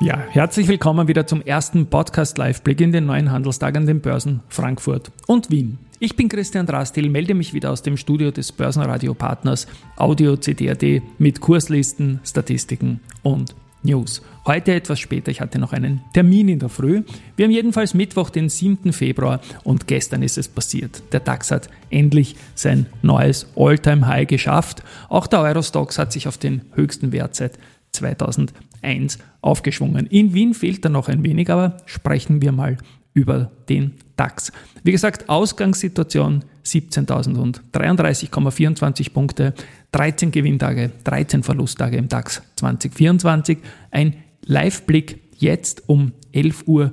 ja, herzlich willkommen wieder zum ersten Podcast Live-Blick in den neuen Handelstag an den Börsen Frankfurt und Wien. Ich bin Christian Drastil, melde mich wieder aus dem Studio des Börsenradio-Partners Audio CD.at mit Kurslisten, Statistiken und News. Heute etwas später, ich hatte noch einen Termin in der Früh. Wir haben jedenfalls Mittwoch, den 7. Februar und gestern ist es passiert. Der DAX hat endlich sein neues All-Time-High geschafft. Auch der Eurostox hat sich auf den höchsten Wert seit 2001 aufgeschwungen. In Wien fehlt da noch ein wenig, aber sprechen wir mal über den DAX. Wie gesagt, Ausgangssituation 17.033,24 Punkte, 13 Gewinntage, 13 Verlusttage im DAX 2024. Ein Live-Blick jetzt um 11.30 Uhr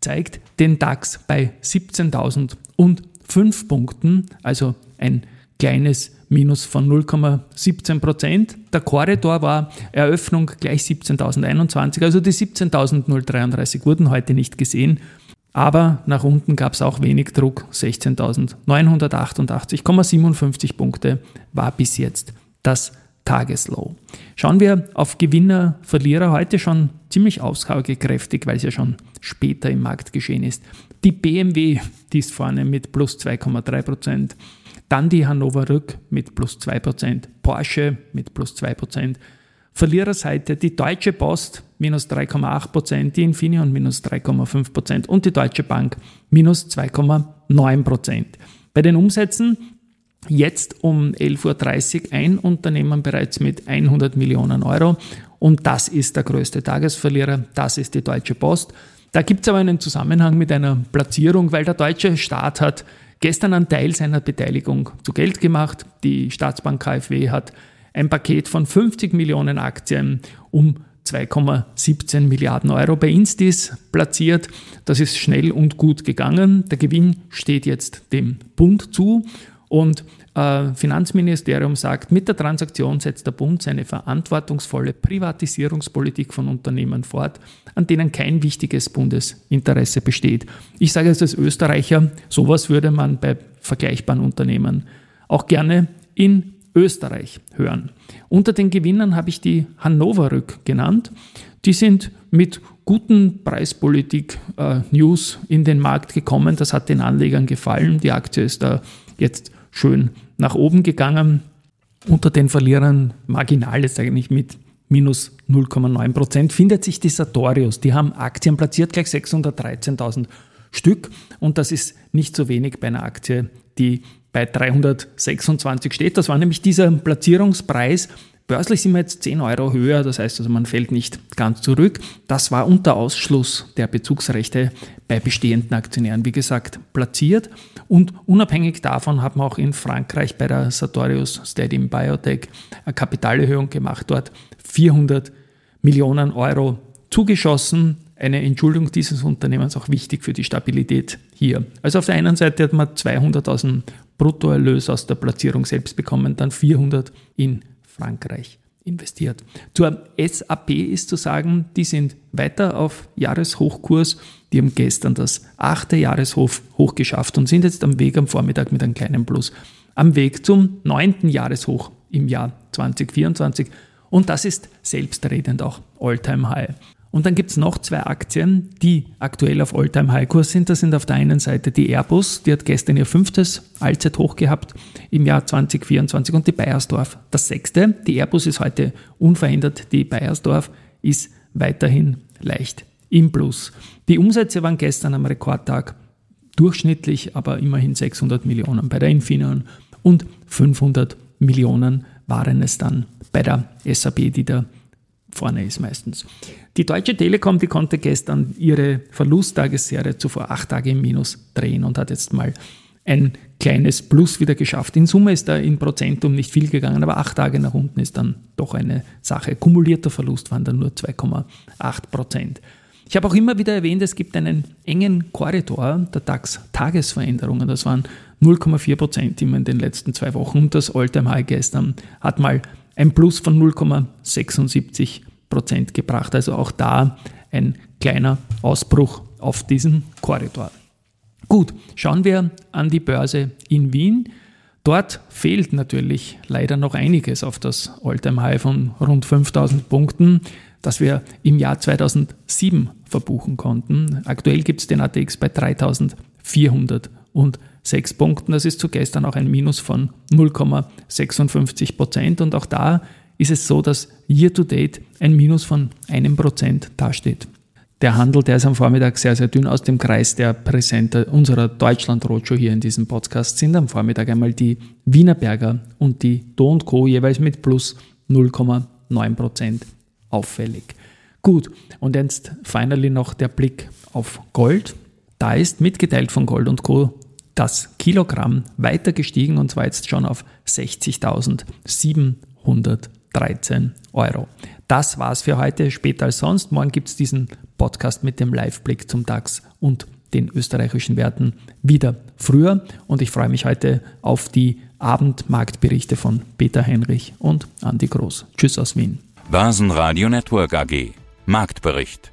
zeigt den DAX bei 17.005 Punkten, also ein kleines Minus von 0,17 Prozent. Der Korridor war Eröffnung gleich 17.021, also die 17.033 wurden heute nicht gesehen. Aber nach unten gab es auch wenig Druck. 16.988,57 Punkte war bis jetzt das Tageslow. Schauen wir auf Gewinner, Verlierer. Heute schon ziemlich aussagekräftig, weil es ja schon später im Markt geschehen ist. Die BMW, die ist vorne mit plus 2,3 Prozent. Dann die Hannover Rück mit plus 2%, Porsche mit plus 2%. Verliererseite die Deutsche Post minus 3,8%, die Infineon minus 3,5% und die Deutsche Bank minus 2,9%. Bei den Umsätzen jetzt um 11.30 Uhr ein Unternehmen bereits mit 100 Millionen Euro und das ist der größte Tagesverlierer, das ist die Deutsche Post. Da gibt es aber einen Zusammenhang mit einer Platzierung, weil der deutsche Staat hat gestern einen Teil seiner Beteiligung zu Geld gemacht. Die Staatsbank KfW hat ein Paket von 50 Millionen Aktien um 2,17 Milliarden Euro bei Instis platziert. Das ist schnell und gut gegangen. Der Gewinn steht jetzt dem Bund zu und äh, Finanzministerium sagt, mit der Transaktion setzt der Bund seine verantwortungsvolle Privatisierungspolitik von Unternehmen fort, an denen kein wichtiges Bundesinteresse besteht. Ich sage es als Österreicher, sowas würde man bei vergleichbaren Unternehmen auch gerne in Österreich hören. Unter den Gewinnern habe ich die Hannover Rück genannt. Die sind mit guten Preispolitik-News äh, in den Markt gekommen. Das hat den Anlegern gefallen. Die Aktie ist da jetzt schön nach oben gegangen. Unter den Verlierern marginal ist eigentlich mit minus 0,9 Prozent findet sich die Sartorius. Die haben Aktien platziert, gleich 613.000 Stück. Und das ist nicht so wenig bei einer Aktie, die bei 326 steht. Das war nämlich dieser Platzierungspreis Börslich sind wir jetzt 10 Euro höher, das heißt also, man fällt nicht ganz zurück. Das war unter Ausschluss der Bezugsrechte bei bestehenden Aktionären, wie gesagt, platziert. Und unabhängig davon haben wir auch in Frankreich bei der Sartorius Stadium Biotech eine Kapitalerhöhung gemacht, dort 400 Millionen Euro zugeschossen. Eine Entschuldung dieses Unternehmens auch wichtig für die Stabilität hier. Also auf der einen Seite hat man 200.000 Bruttoerlös aus der Platzierung selbst bekommen, dann 400 in Frankreich investiert. Zur SAP ist zu sagen, die sind weiter auf Jahreshochkurs. Die haben gestern das achte Jahreshoch geschafft und sind jetzt am Weg am Vormittag mit einem kleinen Plus am Weg zum neunten Jahreshoch im Jahr 2024. Und das ist selbstredend auch All-Time High. Und dann gibt es noch zwei Aktien, die aktuell auf All-Time-High-Kurs sind. Das sind auf der einen Seite die Airbus, die hat gestern ihr fünftes Allzeithoch gehabt im Jahr 2024 und die Bayersdorf das sechste. Die Airbus ist heute unverändert, die Bayersdorf ist weiterhin leicht im Plus. Die Umsätze waren gestern am Rekordtag durchschnittlich, aber immerhin 600 Millionen bei der Infineon und 500 Millionen waren es dann bei der SAP, die da vorne ist meistens. Die Deutsche Telekom, die konnte gestern ihre Verlusttagesserie zuvor acht Tage im Minus drehen und hat jetzt mal ein kleines Plus wieder geschafft. In Summe ist da in Prozentum nicht viel gegangen, aber acht Tage nach unten ist dann doch eine Sache. Kumulierter Verlust waren dann nur 2,8 Prozent. Ich habe auch immer wieder erwähnt, es gibt einen engen Korridor der DAX-Tagesveränderungen. Das waren 0,4 Prozent immer in den letzten zwei Wochen. Und das All-Time-High gestern hat mal ein Plus von 0,76 Prozent gebracht. Also auch da ein kleiner Ausbruch auf diesen Korridor. Gut, schauen wir an die Börse in Wien. Dort fehlt natürlich leider noch einiges auf das All-Time-High von rund 5000 Punkten, das wir im Jahr 2007 verbuchen konnten. Aktuell gibt es den ATX bei 3406 Punkten. Das ist zu gestern auch ein Minus von 0,56 Prozent. Und auch da ist es so, dass year-to-date ein Minus von einem Prozent dasteht. Der Handel, der ist am Vormittag sehr, sehr dünn aus dem Kreis der Präsenter unserer Deutschland-Roadshow hier in diesem Podcast sind am Vormittag einmal die Wienerberger und die Do Co. jeweils mit plus 0,9 Prozent auffällig. Gut, und jetzt finally noch der Blick auf Gold. Da ist mitgeteilt von Gold und Co. das Kilogramm weiter gestiegen und zwar jetzt schon auf 60.713 Euro. Das war's für heute. Später als sonst. Morgen gibt es diesen Podcast mit dem Live-Blick zum DAX und den österreichischen Werten wieder früher. Und ich freue mich heute auf die Abendmarktberichte von Peter Heinrich und Andi Groß. Tschüss aus Wien. Börsenradio Network AG. Marktbericht.